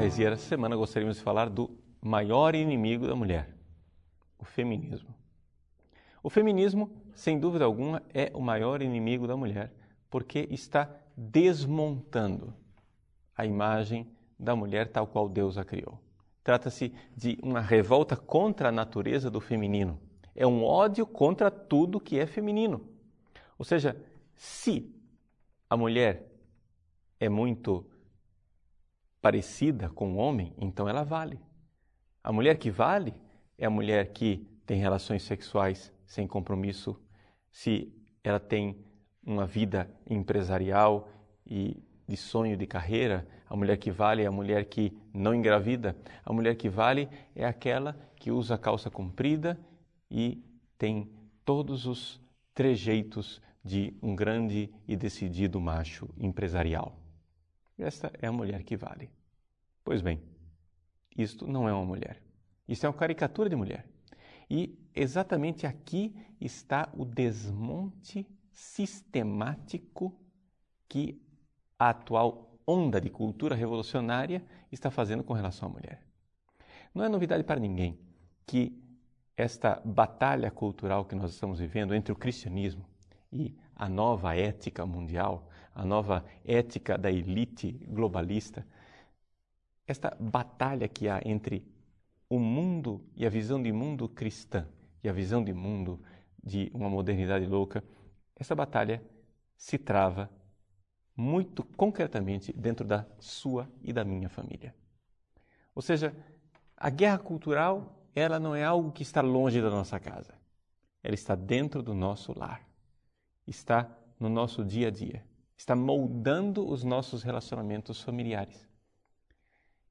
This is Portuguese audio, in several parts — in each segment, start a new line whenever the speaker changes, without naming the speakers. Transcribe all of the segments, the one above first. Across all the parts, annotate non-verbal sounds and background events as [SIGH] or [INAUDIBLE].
Parresia, essa semana gostaríamos de falar do maior inimigo da mulher, o feminismo. O feminismo, sem dúvida alguma, é o maior inimigo da mulher, porque está desmontando a imagem da mulher tal qual Deus a criou. Trata-se de uma revolta contra a natureza do feminino. É um ódio contra tudo que é feminino. Ou seja, se a mulher é muito parecida com o homem, então ela vale. A mulher que vale é a mulher que tem relações sexuais sem compromisso, se ela tem uma vida empresarial e de sonho de carreira, a mulher que vale é a mulher que não engravida, a mulher que vale é aquela que usa calça comprida e tem todos os trejeitos de um grande e decidido macho empresarial. Esta é a mulher que vale. Pois bem, isto não é uma mulher. Isso é uma caricatura de mulher. E exatamente aqui está o desmonte sistemático que a atual onda de cultura revolucionária está fazendo com relação à mulher. Não é novidade para ninguém que esta batalha cultural que nós estamos vivendo entre o cristianismo e a nova ética mundial, a nova ética da elite globalista, esta batalha que há entre o mundo e a visão de mundo cristã e a visão de mundo de uma modernidade louca, essa batalha se trava muito concretamente dentro da sua e da minha família. Ou seja, a guerra cultural, ela não é algo que está longe da nossa casa. Ela está dentro do nosso lar. Está no nosso dia a dia. Está moldando os nossos relacionamentos familiares.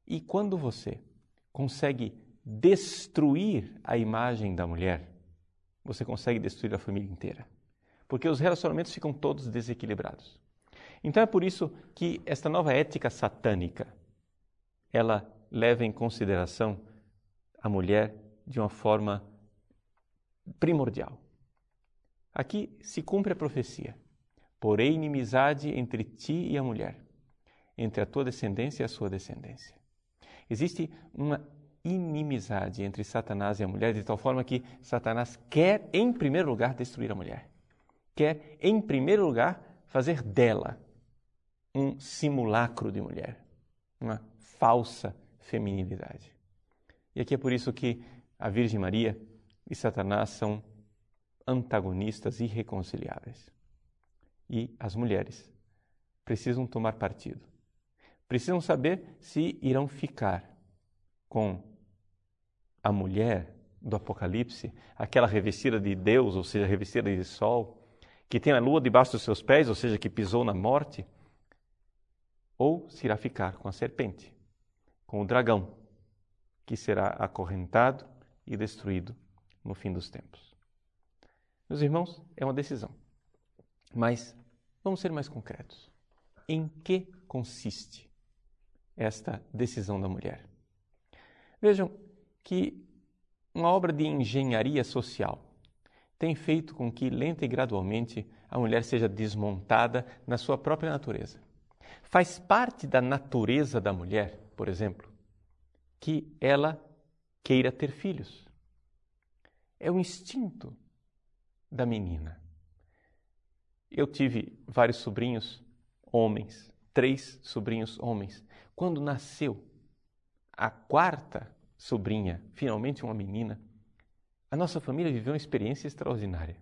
E quando você consegue destruir a imagem da mulher, você consegue destruir a família inteira. Porque os relacionamentos ficam todos desequilibrados. Então é por isso que esta nova ética satânica, ela leva em consideração a mulher de uma forma primordial. Aqui se cumpre a profecia: porém inimizade entre ti e a mulher, entre a tua descendência e a sua descendência. Existe uma inimizade entre Satanás e a mulher, de tal forma que Satanás quer, em primeiro lugar, destruir a mulher. Quer, em primeiro lugar, fazer dela um simulacro de mulher, uma falsa feminilidade. E aqui é por isso que a Virgem Maria e Satanás são antagonistas irreconciliáveis. E as mulheres precisam tomar partido. Precisam saber se irão ficar com a mulher do Apocalipse, aquela revestida de Deus, ou seja, revestida de sol, que tem a lua debaixo dos seus pés, ou seja, que pisou na morte, ou se irá ficar com a serpente, com o dragão, que será acorrentado e destruído no fim dos tempos. Meus irmãos, é uma decisão. Mas vamos ser mais concretos. Em que consiste esta decisão da mulher? Vejam que uma obra de engenharia social tem feito com que, lenta e gradualmente, a mulher seja desmontada na sua própria natureza. Faz parte da natureza da mulher, por exemplo, que ela queira ter filhos. É o instinto da menina. Eu tive vários sobrinhos homens, três sobrinhos homens. Quando nasceu a quarta sobrinha, finalmente uma menina, a nossa família viveu uma experiência extraordinária.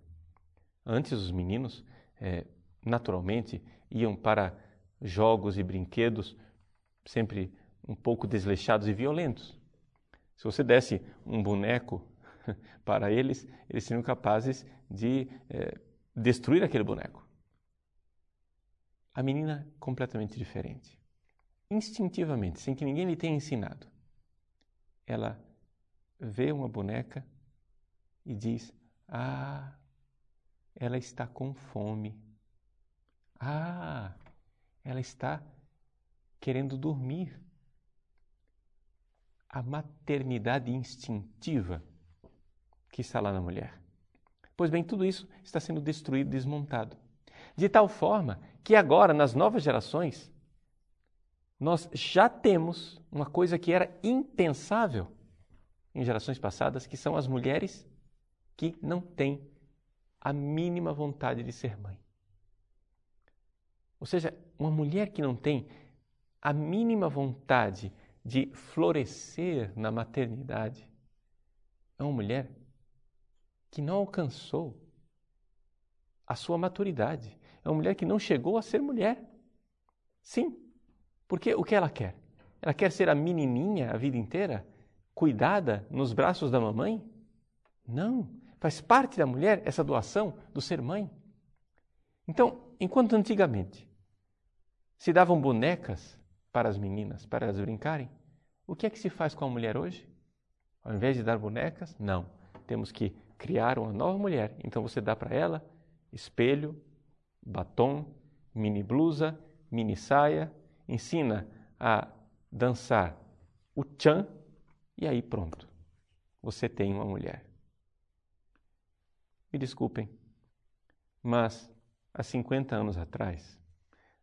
Antes, os meninos, é, naturalmente, iam para jogos e brinquedos sempre um pouco desleixados e violentos. Se você desse um boneco [LAUGHS] para eles, eles seriam capazes de é, destruir aquele boneco. A menina, completamente diferente. Instintivamente, sem que ninguém lhe tenha ensinado, ela vê uma boneca e diz: Ah, ela está com fome. Ah, ela está querendo dormir. A maternidade instintiva que está lá na mulher. Pois bem, tudo isso está sendo destruído, desmontado. De tal forma que agora, nas novas gerações, nós já temos uma coisa que era impensável em gerações passadas, que são as mulheres que não têm a mínima vontade de ser mãe. Ou seja, uma mulher que não tem a mínima vontade de florescer na maternidade é uma mulher que não alcançou a sua maturidade. É uma mulher que não chegou a ser mulher. Sim, porque o que ela quer? Ela quer ser a menininha a vida inteira, cuidada nos braços da mamãe? Não, faz parte da mulher essa doação do ser mãe. Então, enquanto antigamente se davam bonecas para as meninas, para elas brincarem, o que é que se faz com a mulher hoje? Ao invés de dar bonecas, não. Temos que criar uma nova mulher. Então você dá para ela espelho, batom, mini blusa, mini saia, ensina a dançar o chan e aí pronto. Você tem uma mulher. Me desculpem, mas há 50 anos atrás,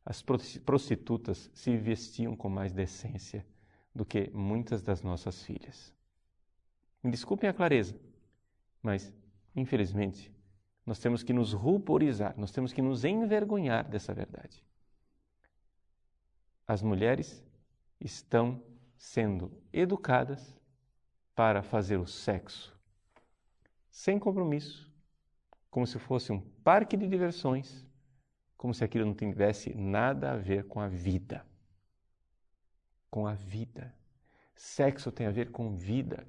as prostitutas se vestiam com mais decência do que muitas das nossas filhas. Me desculpem a clareza, mas, infelizmente, nós temos que nos ruborizar, nós temos que nos envergonhar dessa verdade. As mulheres estão sendo educadas para fazer o sexo sem compromisso, como se fosse um parque de diversões, como se aquilo não tivesse nada a ver com a vida. Com a vida. Sexo tem a ver com vida.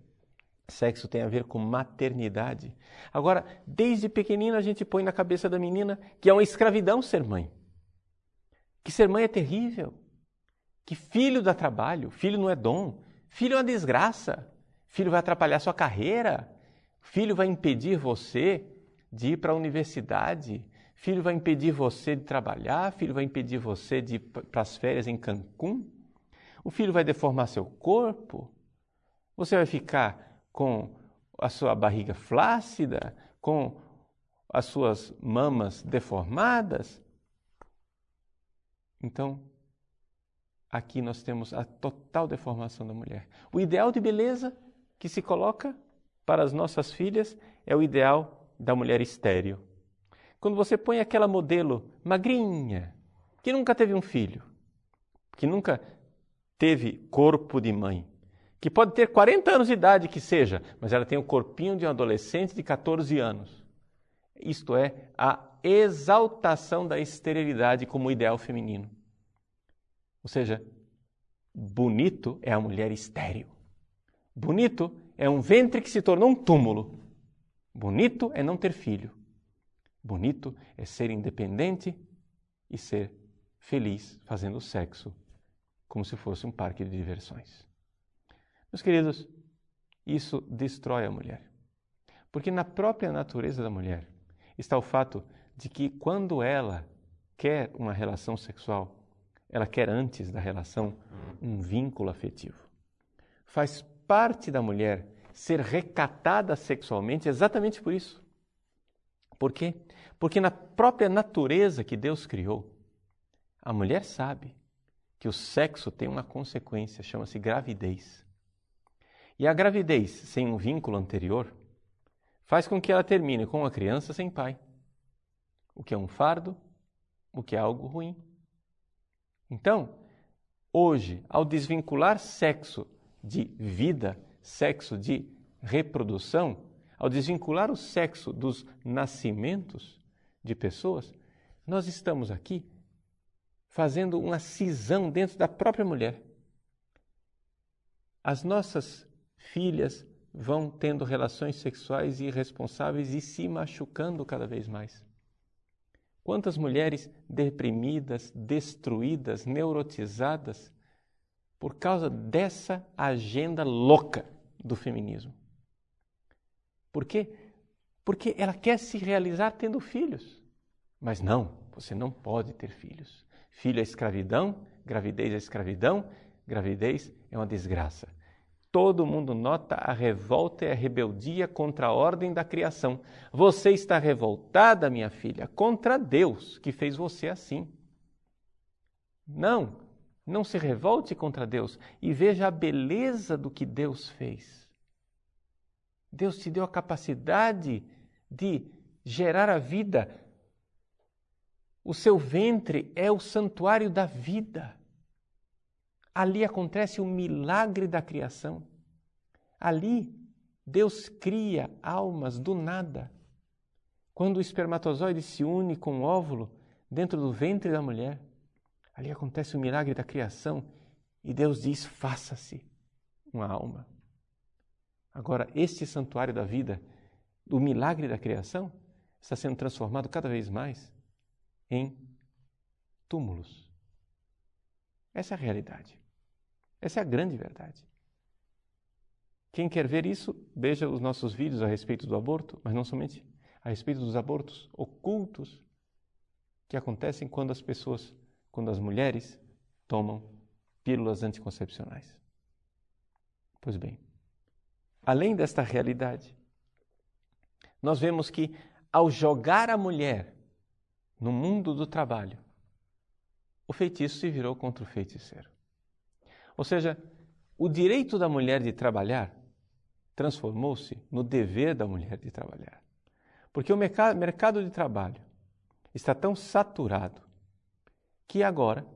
Sexo tem a ver com maternidade. Agora, desde pequenina a gente põe na cabeça da menina que é uma escravidão ser mãe. Que ser mãe é terrível. Que filho dá trabalho, filho não é dom, filho é uma desgraça. Filho vai atrapalhar sua carreira. Filho vai impedir você de ir para a universidade. Filho vai impedir você de trabalhar, filho vai impedir você de ir para as férias em Cancún. O filho vai deformar seu corpo. Você vai ficar com a sua barriga flácida, com as suas mamas deformadas. Então, aqui nós temos a total deformação da mulher. O ideal de beleza que se coloca para as nossas filhas é o ideal da mulher estéril. Quando você põe aquela modelo magrinha, que nunca teve um filho, que nunca teve corpo de mãe, que pode ter 40 anos de idade que seja, mas ela tem o corpinho de um adolescente de 14 anos. Isto é a exaltação da esterilidade como ideal feminino. Ou seja, bonito é a mulher estéril. Bonito é um ventre que se tornou um túmulo. Bonito é não ter filho. Bonito é ser independente e ser feliz fazendo sexo como se fosse um parque de diversões. Meus queridos, isso destrói a mulher. Porque na própria natureza da mulher está o fato de que quando ela quer uma relação sexual, ela quer antes da relação um vínculo afetivo. Faz parte da mulher ser recatada sexualmente exatamente por isso. Por quê? Porque na própria natureza que Deus criou, a mulher sabe que o sexo tem uma consequência, chama-se gravidez. E a gravidez sem um vínculo anterior faz com que ela termine com uma criança sem pai, o que é um fardo, o que é algo ruim. Então, hoje, ao desvincular sexo de vida, sexo de reprodução, ao desvincular o sexo dos nascimentos de pessoas, nós estamos aqui fazendo uma cisão dentro da própria mulher. As nossas filhas vão tendo relações sexuais irresponsáveis e se machucando cada vez mais. Quantas mulheres deprimidas, destruídas, neurotizadas por causa dessa agenda louca do feminismo. Por quê? Porque ela quer se realizar tendo filhos. Mas não, você não pode ter filhos. Filho é escravidão, gravidez é escravidão, gravidez é uma desgraça todo mundo nota a revolta e a rebeldia contra a ordem da criação. Você está revoltada, minha filha, contra Deus que fez você assim. Não Não se revolte contra Deus e veja a beleza do que Deus fez. Deus te deu a capacidade de gerar a vida. O seu ventre é o santuário da vida. Ali acontece o milagre da criação. Ali Deus cria almas do nada. Quando o espermatozoide se une com o óvulo dentro do ventre da mulher, ali acontece o milagre da criação e Deus diz: faça-se uma alma. Agora, este santuário da vida, do milagre da criação, está sendo transformado cada vez mais em túmulos. Essa é a realidade. Essa é a grande verdade. Quem quer ver isso, veja os nossos vídeos a respeito do aborto, mas não somente a respeito dos abortos ocultos que acontecem quando as pessoas, quando as mulheres tomam pílulas anticoncepcionais. Pois bem, além desta realidade, nós vemos que ao jogar a mulher no mundo do trabalho, o feitiço se virou contra o feiticeiro. Ou seja, o direito da mulher de trabalhar transformou-se no dever da mulher de trabalhar. Porque o mercado de trabalho está tão saturado que agora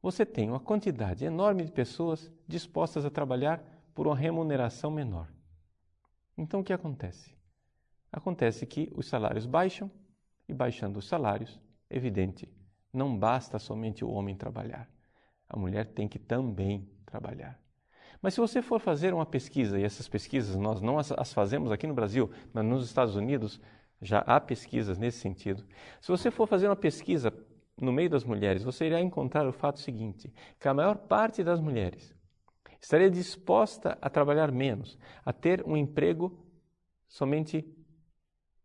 você tem uma quantidade enorme de pessoas dispostas a trabalhar por uma remuneração menor. Então o que acontece? Acontece que os salários baixam e baixando os salários, evidente, não basta somente o homem trabalhar. A mulher tem que também trabalhar. Mas se você for fazer uma pesquisa, e essas pesquisas nós não as, fazemos aqui no Brasil, mas nos Estados Unidos já há pesquisas nesse sentido. Se você for fazer uma pesquisa no meio das mulheres, você irá encontrar o fato seguinte: que a maior parte das mulheres estaria disposta a trabalhar menos, a ter um emprego somente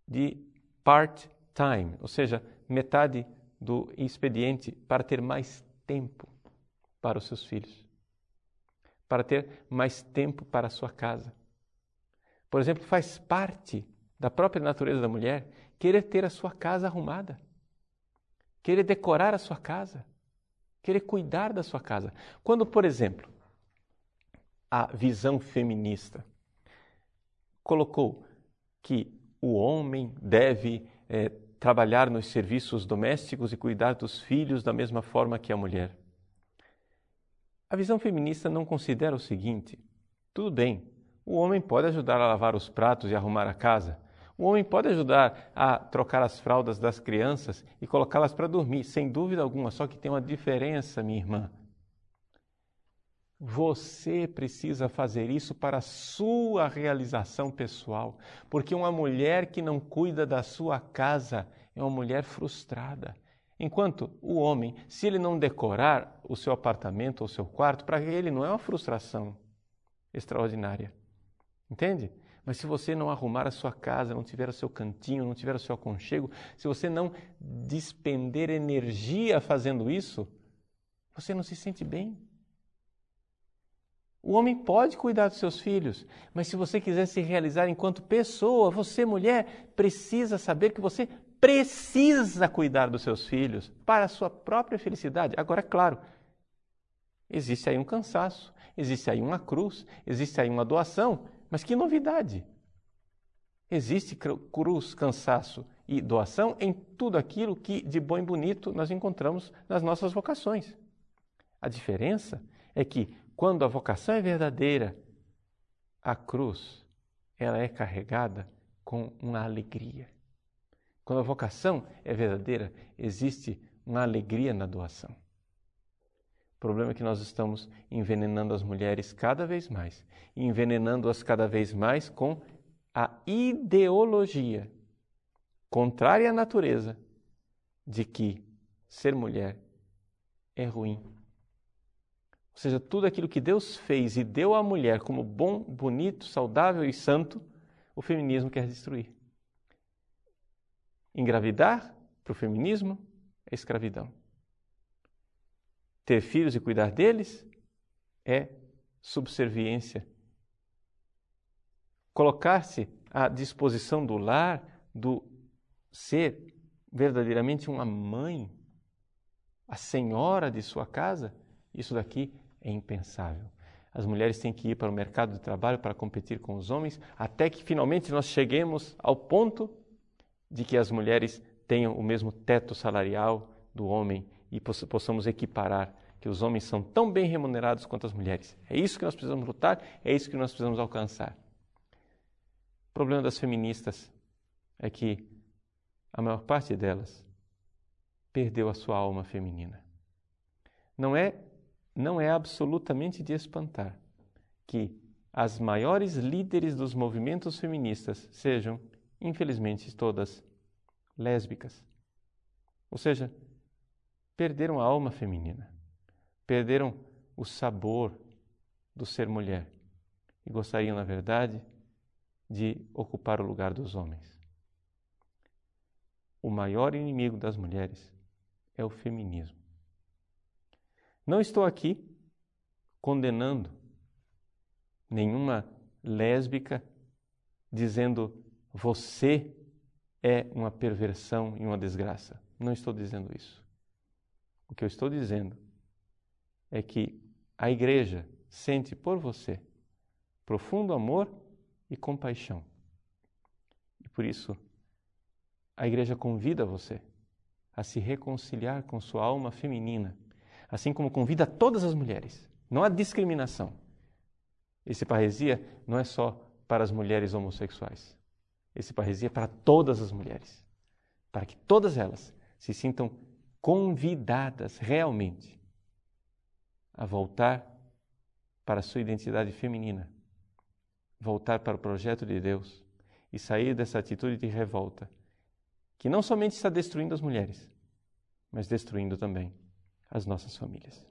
de part-time, ou seja, metade do expediente para ter mais tempo para os seus filhos para ter mais tempo para a sua casa. Por exemplo, faz parte da própria natureza da mulher querer ter a sua casa arrumada, querer decorar a sua casa, querer cuidar da sua casa. Quando, por exemplo, a visão feminista colocou que o homem deve é, trabalhar nos serviços domésticos e cuidar dos filhos da mesma forma que a mulher. A visão feminista não considera o seguinte: tudo bem, o homem pode ajudar a lavar os pratos e arrumar a casa. O homem pode ajudar a trocar as fraldas das crianças e colocá-las para dormir, sem dúvida alguma, só que tem uma diferença, minha irmã. Você precisa fazer isso para a sua realização pessoal, porque uma mulher que não cuida da sua casa é uma mulher frustrada. Enquanto o homem, se ele não decorar o seu apartamento ou seu quarto, para ele não é uma frustração extraordinária. Entende? Mas se você não arrumar a sua casa, não tiver o seu cantinho, não tiver o seu aconchego, se você não despender energia fazendo isso, você não se sente bem. O homem pode cuidar dos seus filhos, mas se você quiser se realizar enquanto pessoa, você, mulher, precisa saber que você precisa cuidar dos seus filhos para a sua própria felicidade. Agora, claro, existe aí um cansaço, existe aí uma cruz, existe aí uma doação, mas que novidade! Existe cruz, cansaço e doação em tudo aquilo que de bom e bonito nós encontramos nas nossas vocações. A diferença é que quando a vocação é verdadeira, a cruz ela é carregada com uma alegria. Quando a vocação é verdadeira, existe uma alegria na doação. O problema é que nós estamos envenenando as mulheres cada vez mais, envenenando-as cada vez mais com a ideologia contrária à natureza de que ser mulher é ruim. Ou seja, tudo aquilo que Deus fez e deu à mulher como bom, bonito, saudável e santo, o feminismo quer destruir. Engravidar, para o feminismo, é escravidão. Ter filhos e cuidar deles é subserviência. Colocar-se à disposição do lar, do ser verdadeiramente uma mãe, a senhora de sua casa, Isso daqui é impensável. As mulheres têm que ir para o mercado de trabalho para competir com os homens, até que finalmente nós cheguemos ao ponto de que as mulheres tenham o mesmo teto salarial do homem e possamos equiparar que os homens são tão bem remunerados quanto as mulheres. É isso que nós precisamos lutar, é isso que nós precisamos alcançar. O problema das feministas é que a maior parte delas perdeu a sua alma feminina. Não é não é absolutamente de espantar que as maiores líderes dos movimentos feministas sejam, infelizmente, todas lésbicas. Ou seja, perderam a alma feminina, perderam o sabor do ser mulher e gostariam, na verdade, de ocupar o lugar dos homens. O maior inimigo das mulheres é o feminismo. Não estou aqui condenando nenhuma lésbica dizendo você é uma perversão e uma desgraça. Não estou dizendo isso. O que eu estou dizendo é que a igreja sente por você profundo amor e compaixão. E por isso, a igreja convida você a se reconciliar com sua alma feminina, assim como convida todas as mulheres. Não há discriminação. Esse parresia não é só para as mulheres homossexuais. Esse parresia é para todas as mulheres, para que todas elas se sintam convidadas realmente a voltar para a sua identidade feminina, voltar para o projeto de Deus e sair dessa atitude de revolta que não somente está destruindo as mulheres, mas destruindo também as nossas famílias.